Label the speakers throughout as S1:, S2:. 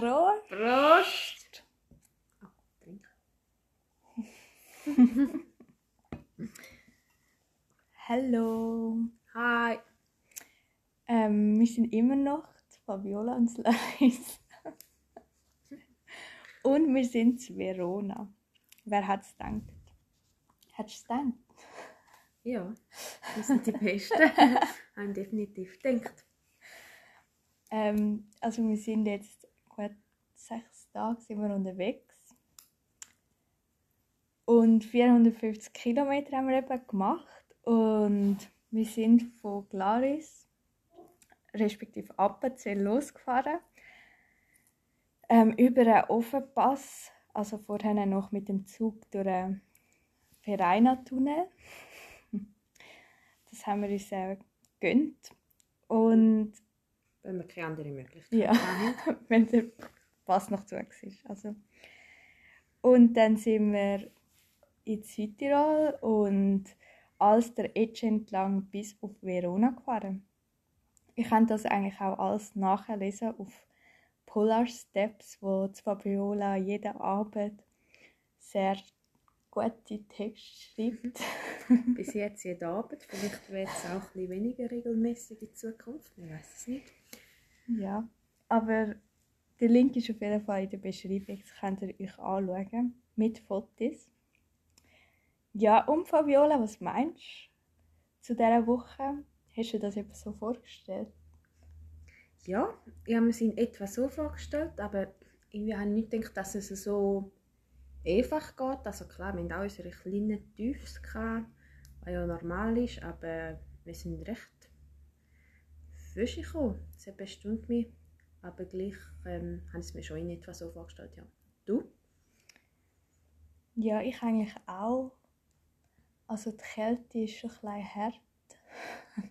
S1: Prost!
S2: Prost!
S1: Hallo!
S2: Hi!
S1: Ähm, wir sind immer noch Fabiola und Leis. und wir sind zu Verona. Wer hat es gedacht? Hättest du es gedacht?
S2: Ja, wir sind die Besten. Haben definitiv gedacht.
S1: Ähm, also wir sind jetzt gut sechs Tage sind wir unterwegs. Und 450 Kilometer haben wir eben gemacht. Und wir sind von Glaris, respektive Appenzell, losgefahren. Ähm, über einen Ofenpass, also vorher noch mit dem Zug durch den Vereina-Tunnel. Das haben wir uns äh, gegönnt. Und
S2: Wenn wir keine andere Möglichkeit
S1: ja,
S2: haben.
S1: wenn der Pass noch zu war. Also. Und dann sind wir in Südtirol und alles der Edge entlang bis auf Verona gefahren. Ich kann das eigentlich auch alles nachlesen auf Polar Steps, wo Fabiola jeden Abend sehr gute Texte schreibt.
S2: Bis jetzt jeden Abend. Vielleicht wird es auch ein bisschen weniger regelmäßig in Zukunft. Ich weiß es nicht.
S1: Ja, aber der Link ist auf jeden Fall in der Beschreibung. Das könnt ihr euch anschauen. Mit Fotos. Ja, und Fabiola, was meinst du zu dieser Woche? Hast du das eben so vorgestellt?
S2: Ja, ich habe mir es in etwa so vorgestellt, aber irgendwie habe ich nicht gedacht, dass es so einfach geht. Also klar, wir haben auch unsere kleinen Tiefs was ja normal ist, aber wir sind recht frisch gekommen. Hat bestimmt mich, aber gleich ähm, habe ich mir schon in etwa so vorgestellt, ja. Du?
S1: Ja, ich eigentlich auch. Also die Kälte ist schon ein hart.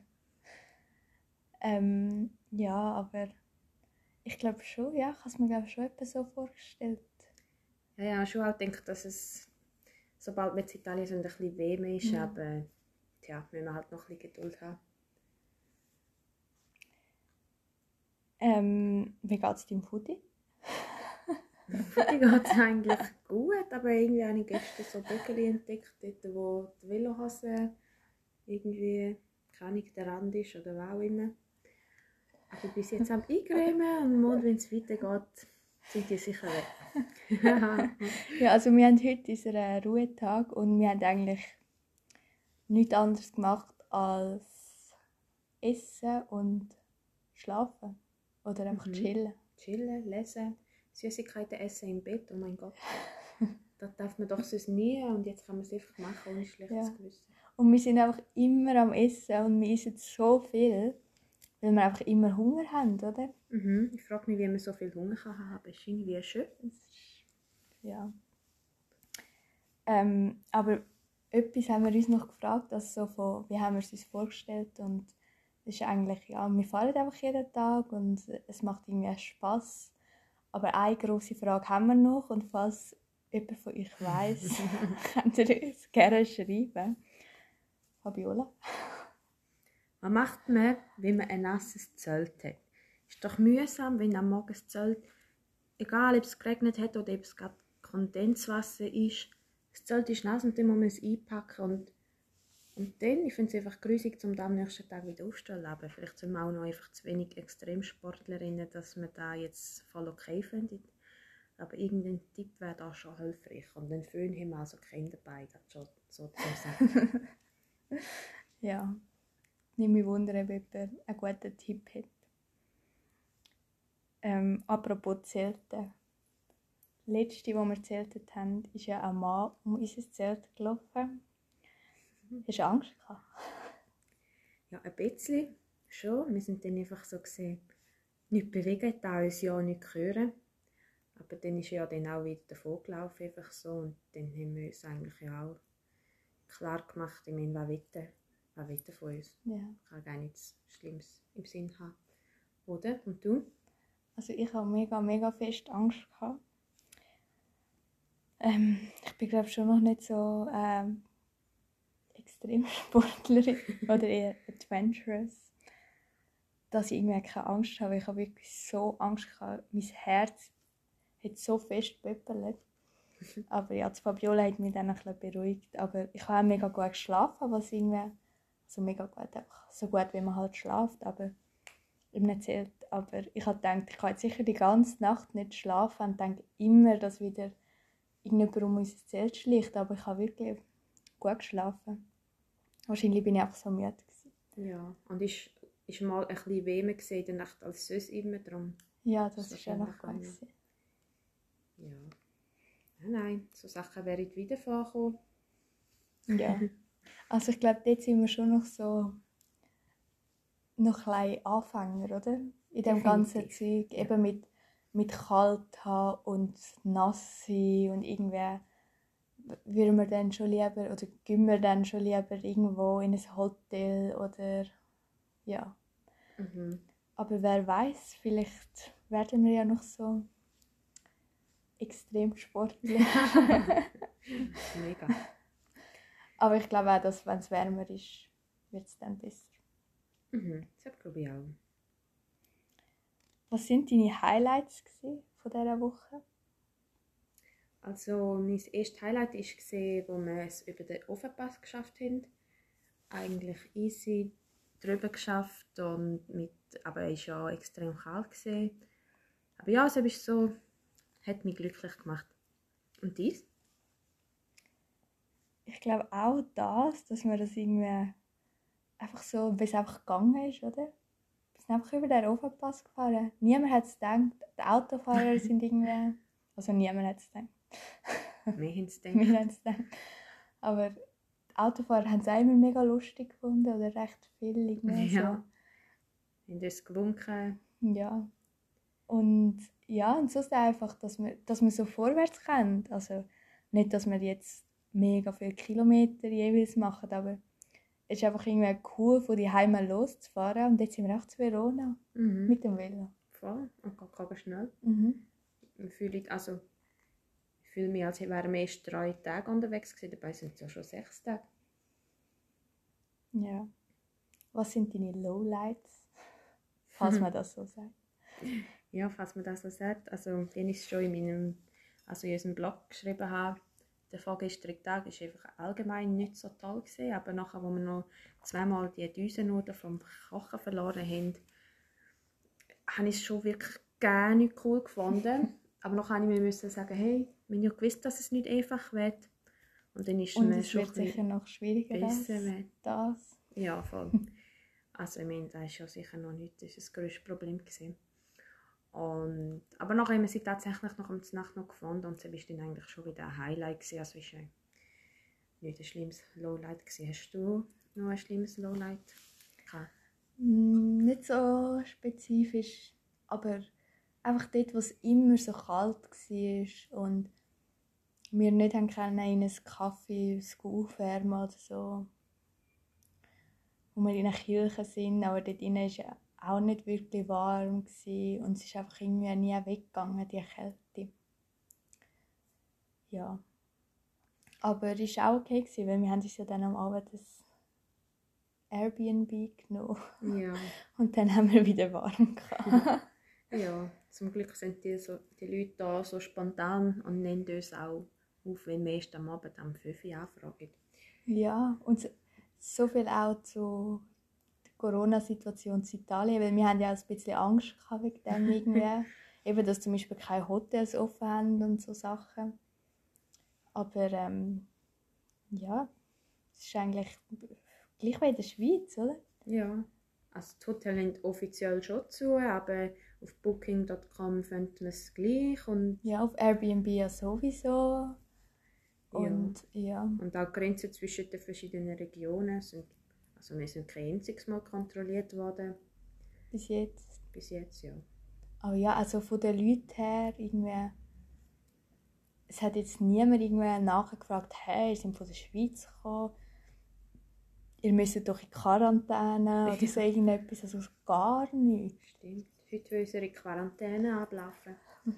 S1: ähm, ja, aber ich glaube schon, ja, ich habe es mir glaube schon etwas so vorgestellt.
S2: Ja, ja, schon auch gedacht, dass es, sobald wir in Italien sind, ein bisschen weh ist,
S1: Ja.
S2: aber tja, müssen wir halt noch ein bisschen Geduld haben.
S1: Ähm, wie geht es deinem Foodie?
S2: Mir geht es eigentlich gut, aber irgendwie habe ich gestern so Böckeli entdeckt, dort wo die Velohase irgendwie, keine Ahnung, der Rand ist oder was auch immer. Aber ich bin jetzt am Eingremen und morgen, wenn es weitergeht, sind die sicher weg.
S1: Ja, also wir haben heute unseren Ruhetag und wir haben eigentlich nichts anderes gemacht als essen und schlafen. Oder einfach
S2: Mhm.
S1: chillen.
S2: Chillen, lesen, Süßigkeiten essen im Bett, oh mein Gott. Das darf man doch sonst nie und jetzt kann man es einfach machen ohne schlechtes
S1: Ja.
S2: Gewissen.
S1: Und wir sind einfach immer am Essen und wir essen so viel, weil wir einfach immer Hunger haben, oder?
S2: Mhm. Ich frage mich, wie man so viel Hunger kann haben. Es ist irgendwie schön.
S1: Das ist, ja. Ähm, aber etwas haben wir uns noch gefragt, also so von, wie haben wir es uns vorgestellt und es ist eigentlich, ja, wir fahren einfach jeden Tag und es macht irgendwie Spaß. Aber eine große Frage haben wir noch und falls jemand von euch weiß, könnt ihr uns gerne schreiben. Fabiola?
S2: Was macht man, wenn man ein nasses Zelt hat? Ist doch mühsam, wenn am Morgen das Zelt, egal ob es geregnet hat oder ob es gerade Kondenswasser ist, das Zelt ist nass und dann muss man es einpacken und, und dann, ich finde es einfach grusig, um am nächsten Tag wieder aufzustellen. Aber vielleicht sind wir auch noch einfach zu wenig Extremsportlerinnen, dass wir da jetzt voll okay finden. Aber irgendein Tipp wäre da schon hilfreich. Und den Föhn haben wir also keinen dabei, das schon so zu sagen.
S1: Ja. Nicht mich wundern, ob jemand einen guten Tipp hat. Ähm, apropos Zelten. Das letzte, wo wir zeltet haben, ist ja ein Mann um unser Zelt gelaufen. Hast du Angst gehabt?
S2: Ja, ein bisschen schon. Wir sind dann einfach so gesehen, nicht bewegen, da uns ja nicht hören. Aber dann ist er ja dann auch wieder davon gelaufen, einfach so. Und dann haben wir uns eigentlich ja auch klar gemacht, ich meine, was was will er von uns?
S1: Ja.
S2: Kann gar nichts Schlimmes im Sinn haben. Oder? Und du?
S1: Also ich habe mega, mega fest Angst gehabt. Ähm, ich bin glaube schon noch nicht so ähm, Extremsportlerin oder eher adventurous, dass ich irgendwie keine Angst habe. Ich habe wirklich so Angst gehabt. Mein Herz hat so fest pöppelt. Aber ja, die Fabiola hat mich dann ein bisschen beruhigt. Aber ich habe auch mega gut geschlafen, was irgendwie so mega gut, einfach so gut, wie man halt schlaft, aber nicht Zelt. Aber ich habe gedacht, ich kann jetzt sicher die ganze Nacht nicht schlafen und denke immer, dass wieder irgendjemand um unser Zelt schlicht. Aber ich habe wirklich gut geschlafen. Wahrscheinlich bin ich einfach so müde. Gewesen.
S2: Ja, und ist, ist mal ein bisschen wehmer in der Nacht als sonst immer drum.
S1: Ja, das,
S2: Das
S1: ist ja noch gut.
S2: Ja. Nein, nein, so Sachen wären wieder vorkommen.
S1: Ja. Also ich glaube, dort sind wir schon noch so noch ein bisschen Anfänger, oder? In dem ganzen Zeug, eben mit, mit kalt haben und nass sein und irgendwie würden wir dann schon lieber, oder gehen wir dann schon lieber irgendwo in ein Hotel oder ja.
S2: Mhm.
S1: Aber wer weiß, vielleicht werden wir ja noch so extrem sportlich.
S2: Mega.
S1: Aber ich glaube auch, dass wenn es wärmer ist, wird es dann besser.
S2: Mhm. Das glaube ich auch.
S1: Was sind deine Highlights von dieser Woche?
S2: Also mein erstes Highlight war, wo wir es über den Ofenpass geschafft haben. Eigentlich easy drüber geschafft und mit, aber es war ja extrem kalt. Gewesen. Aber ja, es ist so, hat mich glücklich gemacht. Und dies?
S1: Ich glaube auch das, dass man das irgendwie einfach so, wie es einfach gegangen ist, oder? Wir sind einfach über den Ofenpass gefahren. Niemand hat es gedacht. Die Autofahrer sind irgendwie... Also niemand hat es gedacht.
S2: Wir haben es gedacht.
S1: Wir haben es gedacht. Aber die Autofahrer haben es auch immer mega lustig gefunden, oder recht viel irgendwie
S2: Ja. Wir haben uns gewunken.
S1: so. Ja. Und ja, und sonst einfach, dass man, dass man so vorwärts kommt. Also nicht, dass wir jetzt mega viele Kilometer jeweils machen, aber es ist einfach irgendwie cool, von die Heime loszufahren. Und jetzt sind wir auch zu Verona
S2: Mhm.
S1: mit dem Velo.
S2: Voll. Und geht schnell.
S1: Mhm.
S2: Ich fühle, also, ich fühle mich, als wären wir erst drei Tage unterwegs gewesen. Dabei sind es ja schon sechs Tage.
S1: Ja. Was sind deine Lowlights? Falls man das so sagt.
S2: Ja, falls man das so sagt. Also, den ich schon in meinem, also in unserem Blog geschrieben habe, der vorgestrige Tag war einfach allgemein nicht so toll gewesen, aber nachher, wo wir noch zweimal die Düsennudeln vom Kochen verloren haben, habe ich es schon wirklich gar nicht cool gefunden. aber nachher habe ich mir sagen, hey, haben ja gewusst, dass es nicht einfach wird. Und dann ist
S1: Und es
S2: schon
S1: wird sicher noch schwieriger als
S2: besser werden.
S1: das.
S2: Ja, voll. Also ich meine, das ist ja sicher noch nicht das, ist das grösste Problem gewesen. Und, aber nachher haben wir sie tatsächlich noch am Nacht noch gefunden und sie war dann eigentlich schon wieder ein Highlight gewesen. Also es war nicht ein schlimmes Lowlight gewesen. Hast du noch ein schlimmes Lowlight gehabt?
S1: Mm, Nicht so spezifisch, aber einfach dort, wo es immer so kalt war und wir nicht haben können in einen Kaffee aufwärmen oder so. Wo wir in einer Kirche sind, aber dort innen war ja auch nicht wirklich warm gewesen und es ist einfach irgendwie nie weggegangen, die Kälte. Ja. Aber es war auch okay, gewesen, weil wir haben uns ja dann am Abend das Airbnb genommen.
S2: Ja.
S1: Und dann haben wir wieder warm gehabt.
S2: ja, zum Glück sind die, so, die Leute da so spontan und nennen uns auch auf, wenn wir erst am Abend am 5 Uhr anfragen.
S1: ja, und so, so viel auch zu Corona-Situation in Italien, weil wir haben ja auch ein bisschen Angst gehabt wegen dem irgendwie. Eben, dass zum Beispiel keine Hotels offen haben und so Sachen. Aber ähm, ja, es ist eigentlich gleich wie in der Schweiz, oder?
S2: Ja, also die Hotels sind offiziell schon zu, aber auf booking.com findet man es gleich und,
S1: Ja, auf Airbnb ja sowieso. Und ja,
S2: und auch Grenzen zwischen den verschiedenen Regionen sind, also wir sind kein einziges Mal kontrolliert worden,
S1: bis jetzt.
S2: bis jetzt, ja.
S1: Aber ja, also von den Leuten her, irgendwie, es hat jetzt niemand irgendwie nachgefragt, hey, ihr seid von der Schweiz gekommen, ihr müsst doch in Quarantäne oder so irgendetwas, also gar nichts.
S2: Stimmt. Heute will unsere Quarantäne ablaufen.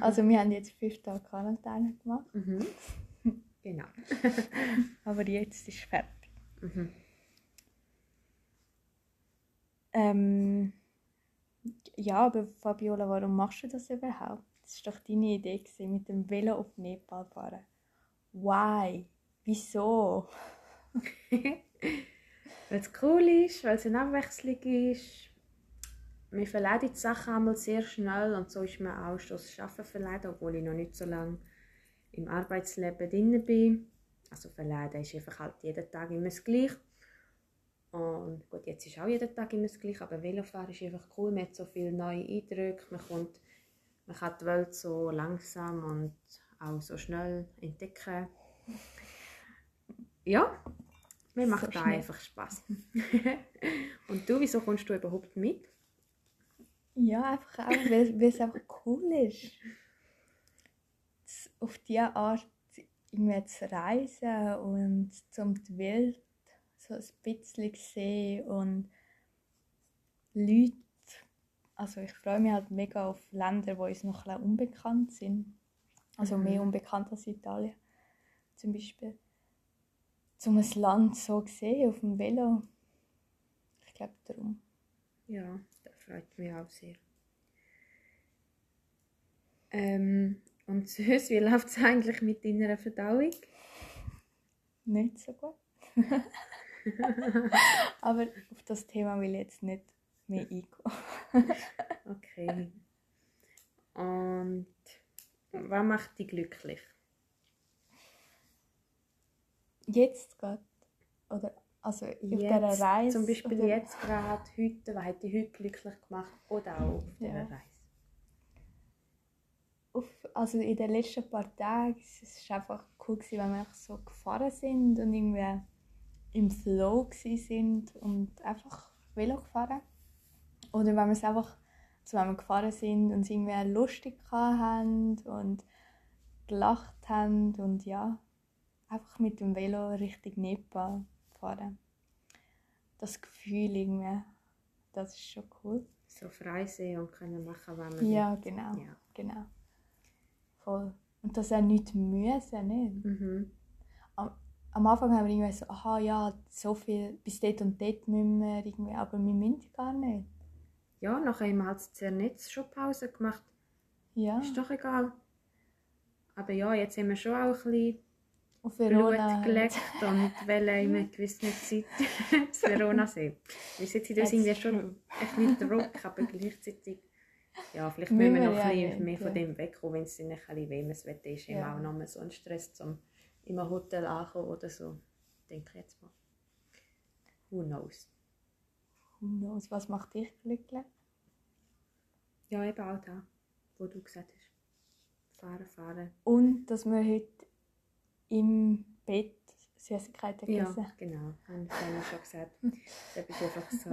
S1: Also wir haben jetzt fünf Tage Quarantäne gemacht,
S2: Mhm. genau.
S1: aber jetzt ist es fertig.
S2: Mhm.
S1: Ähm, ja, aber Fabiola, warum machst du das überhaupt? Das war doch deine Idee, gewesen, mit dem Velo auf Nepal fahren. Why? Wieso?
S2: weil es cool ist, weil es eine Abwechslung ist. Man verleidet die Sachen einmal sehr schnell und so ist man auch schon das Arbeiten verleidet, obwohl ich noch nicht so lange im Arbeitsleben drin bin. Also verleiden ist einfach halt jeden Tag immer das Gleiche. Und gut, jetzt ist auch jeden Tag immer das Gleiche, aber Velofahren ist einfach cool, man hat so viele neue Eindrücke, man, kommt, man kann die Welt so langsam und auch so schnell entdecken. Ja, mir macht so da einfach Spaß. und du, wieso kommst du überhaupt mit?
S1: Ja, einfach auch, weil, es einfach cool ist. auf diese Art irgendwie zu reisen und zum die Welt so ein bisschen sehen und Leute, also ich freue mich halt mega auf Länder, die uns noch ein unbekannt sind. Also mhm. mehr unbekannt als Italien zum Beispiel. Zum ein Land so sehen auf dem Velo. Ich glaube darum.
S2: Ja, das freut mich auch sehr. Ähm, und sonst, wie läuft es eigentlich mit deiner Verdauung?
S1: Nicht so gut. Aber auf das Thema will ich jetzt nicht mehr eingehen.
S2: okay. Und was macht dich glücklich?
S1: Jetzt gerade? Oder also auf
S2: jetzt,
S1: dieser Reise?
S2: Zum Beispiel oder? jetzt gerade, heute, was hat dich heute glücklich gemacht? Oder auch auf dieser ja. Reise?
S1: Auf, also in den letzten paar Tagen es ist einfach cool gewesen, wenn wir so gefahren sind und irgendwie im Flow sind und einfach Velo gefahren. Oder wenn wir es einfach, wenn wir gefahren sind und es irgendwie lustig haben und gelacht haben und ja, einfach mit dem Velo Richtung Nepal fahren. Das Gefühl irgendwie, das ist schon cool.
S2: So frei sein und können machen, was man
S1: Ja, genau, ja. genau. Voll. Und das auch nicht müssen, nicht? Mhm am Anfang haben wir irgendwie so, aha, ja, so viel, bis dort und dort müssen wir irgendwie, aber wir müssen gar nicht.
S2: Ja, nachher haben wir halt nicht schon Pause gemacht.
S1: Ja.
S2: Ist doch egal. Aber ja, jetzt haben wir schon auch ein bisschen
S1: auf Verona
S2: Blut gelegt und wollen in einer gewissen Zeit das Verona sehen. Wir sitzen da irgendwie schon ein bisschen Druck, aber gleichzeitig ja, vielleicht müssen wir noch ein bisschen mehr von dem wegkommen, wenn es ein bisschen wärmeres Wetter ist. Ja. auch noch so ein Stress zum in einem Hotel ankommen oder so. Denke ich jetzt mal. Who knows?
S1: Who knows? Was macht dich glücklich?
S2: Ja, eben auch da, wo du gesagt hast. Fahren, fahren.
S1: Und dass wir heute im Bett Süßigkeiten
S2: gegessen Ja, genau. Habe ich vorhin schon gesagt. Das ist einfach so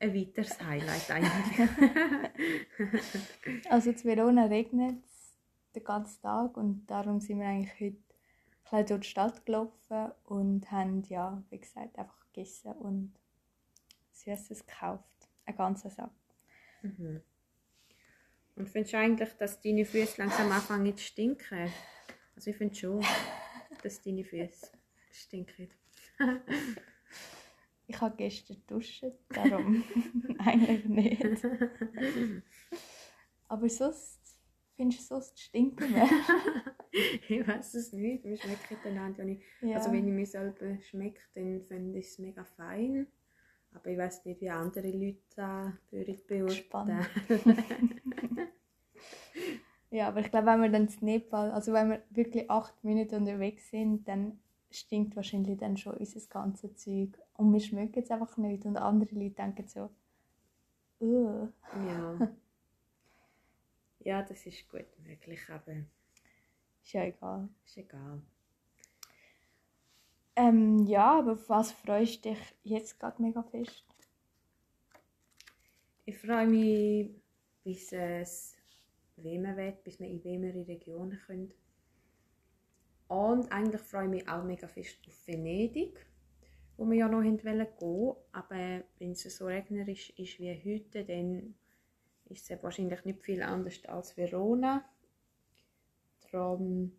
S2: ein weiteres Highlight eigentlich.
S1: also in Verona regnet den ganzen Tag und darum sind wir eigentlich heute durch die Stadt gelaufen und haben, ja, wie gesagt, einfach gegessen und Süßes gekauft. Ein ganzer Sack.
S2: Mhm. Und findest du eigentlich, dass deine Füße langsam anfangen zu stinken? Also ich finde schon, dass deine Füße stinken.
S1: ich habe gestern duschen, darum eigentlich nicht. Aber sonst Findest du so stinken
S2: Ich weiß es nicht. Wir schmecken einander nicht. Ja. Also wenn ich mich selber schmecke, dann finde ich es mega fein. Aber ich weiß nicht, wie andere Leute da beurteilen.
S1: ja, aber ich glaube, wenn wir dann zu Nepal, also wenn wir wirklich acht Minuten unterwegs sind, dann stinkt wahrscheinlich dann schon unser ganzes Zeug. Und wir schmecken es einfach nicht. Und andere Leute denken so, Ugh.
S2: Ja. Ja, das ist gut möglich, aber
S1: ist ja egal.
S2: Ist egal.
S1: Ähm, ja, aber auf was freust du dich jetzt gerade mega fest?
S2: Ich freue mich, bis es wärmer wird, bis wir in wärmere Regionen können. Und eigentlich freue ich mich auch mega fest auf Venedig, wo wir ja noch gehen wollen. Aber wenn es so regnerisch ist wie heute, dann ist es wahrscheinlich nicht viel anders als Verona. Darum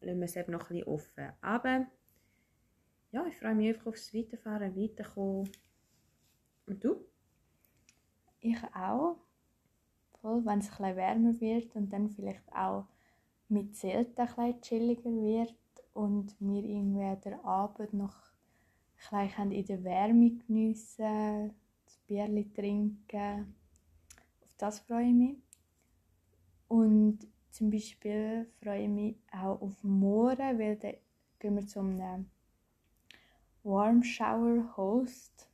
S2: lassen wir es eben noch ein bisschen offen. Aber ja, ich freue mich einfach aufs Weiterfahren, Weiterkommen. Und du?
S1: Ich auch. voll, wenn es ein bisschen wärmer wird und dann vielleicht auch mit Zelten ein bisschen chilliger wird und wir irgendwie den Abend noch ein in der Wärme geniessen, das Bierli trinken. Das freue ich mich. Und zum Beispiel freue ich mich auch auf morgen, weil dann gehen wir zu einem Warm Shower Host,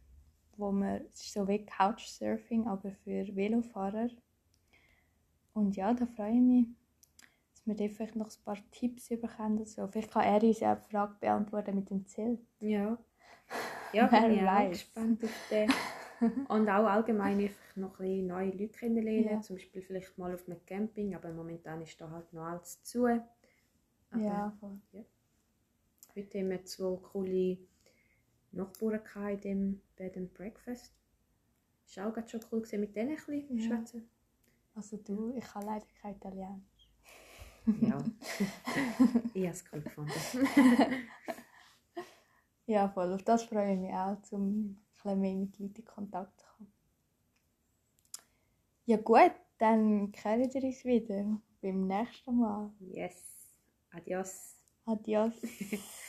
S1: wo man, es ist so wie Couchsurfing, aber für Velofahrer. Und ja, da freue ich mich, dass wir vielleicht noch ein paar Tipps bekommen. So. Vielleicht kann er uns ja eine Frage beantworten mit dem Zelt.
S2: Ja. Ja, bin ich auch gespannt auf den. Und auch allgemein einfach noch ein neue Leute kennenlernen.
S1: Ja.
S2: Zum Beispiel vielleicht mal auf einem Camping, aber momentan ist da halt noch alles zu. Aber
S1: ja, voll.
S2: heute haben wir zwei coole Nachbarn in dem Bed and Breakfast. War auch gerade schon cool, gewesen, mit denen ein bisschen
S1: Ja.
S2: schwätzen.
S1: Also du, ich kann leider kein Italienisch.
S2: Ja. ich habe es cool gefunden.
S1: Ja, voll. Auf das freue ich mich auch, um ein bisschen mehr mit Leuten in Kontakt kommen. Ja gut, dann kehren wir uns wieder beim nächsten Mal.
S2: Yes. Adios.
S1: Adios.